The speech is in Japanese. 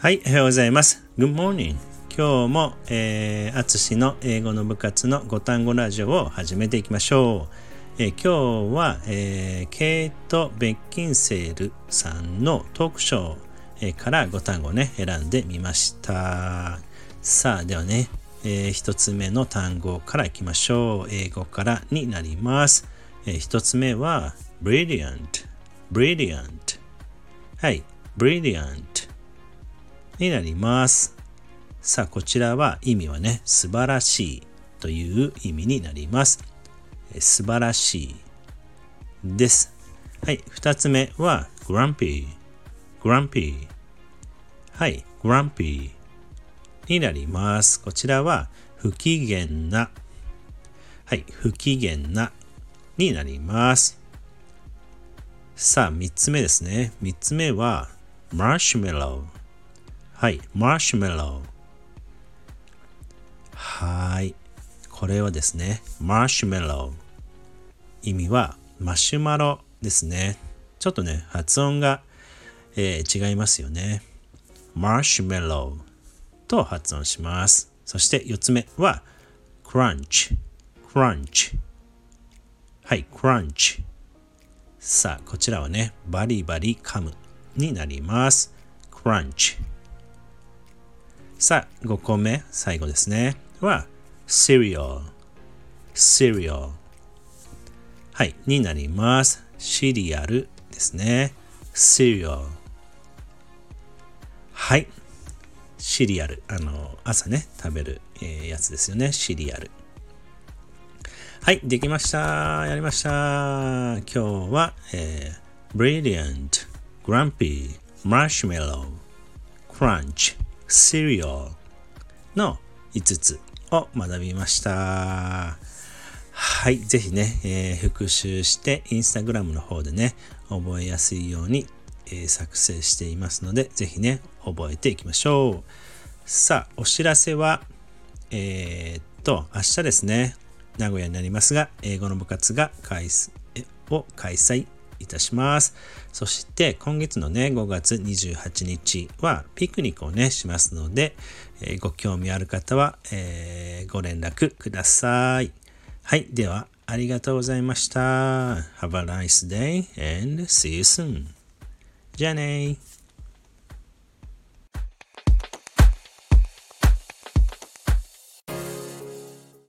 はい、おはようございます。Good morning. 今日も、えー、あつしの英語の部活の5単語ラジオを始めていきましょう。えー、今日は、えー、ケイト・ベッキンセールさんのトークショー、え、から5単語ね、選んでみました。さあ、ではね、えー、1つ目の単語からいきましょう。英語からになります。えー、1つ目は、brilliant, brilliant. はい、brilliant. になります。さあ、こちらは意味はね、素晴らしいという意味になります。素晴らしいです。はい、二つ目は grumpy, grumpy。はい、grumpy になります。こちらは不機嫌な。はい、不機嫌なになります。さあ、三つ目ですね。三つ目は marshmallow。はい、マーシュメロー。はい。これはですね、マーシュメロー。意味はマシュマロですね。ちょっとね、発音が、えー、違いますよね。マーシュメローと発音します。そして4つ目は、クランチ。クランチ。はい、クランチ。さあ、こちらはね、バリバリ噛むになります。クランチ。さあ、5個目、最後ですね。は、cereal, cereal。はい、になります。シリアルですね。cereal。はい。シリアル。あの、朝ね、食べる、えー、やつですよね。シリアル。はい、できました。やりました。今日は、えー、brilliant, grumpy, marshmallow, crunch, cereal の5つを学びました。はい。ぜひね、えー、復習して、インスタグラムの方でね、覚えやすいように、えー、作成していますので、ぜひね、覚えていきましょう。さあ、お知らせは、えー、っと、明日ですね、名古屋になりますが、英語の部活が開を開催いたします。そして今月のね、5月28日はピクニックをね、しますので、えー、ご興味ある方は、えー、ご連絡ください。はい。では、ありがとうございました。Have a nice day and see you soon. じゃあね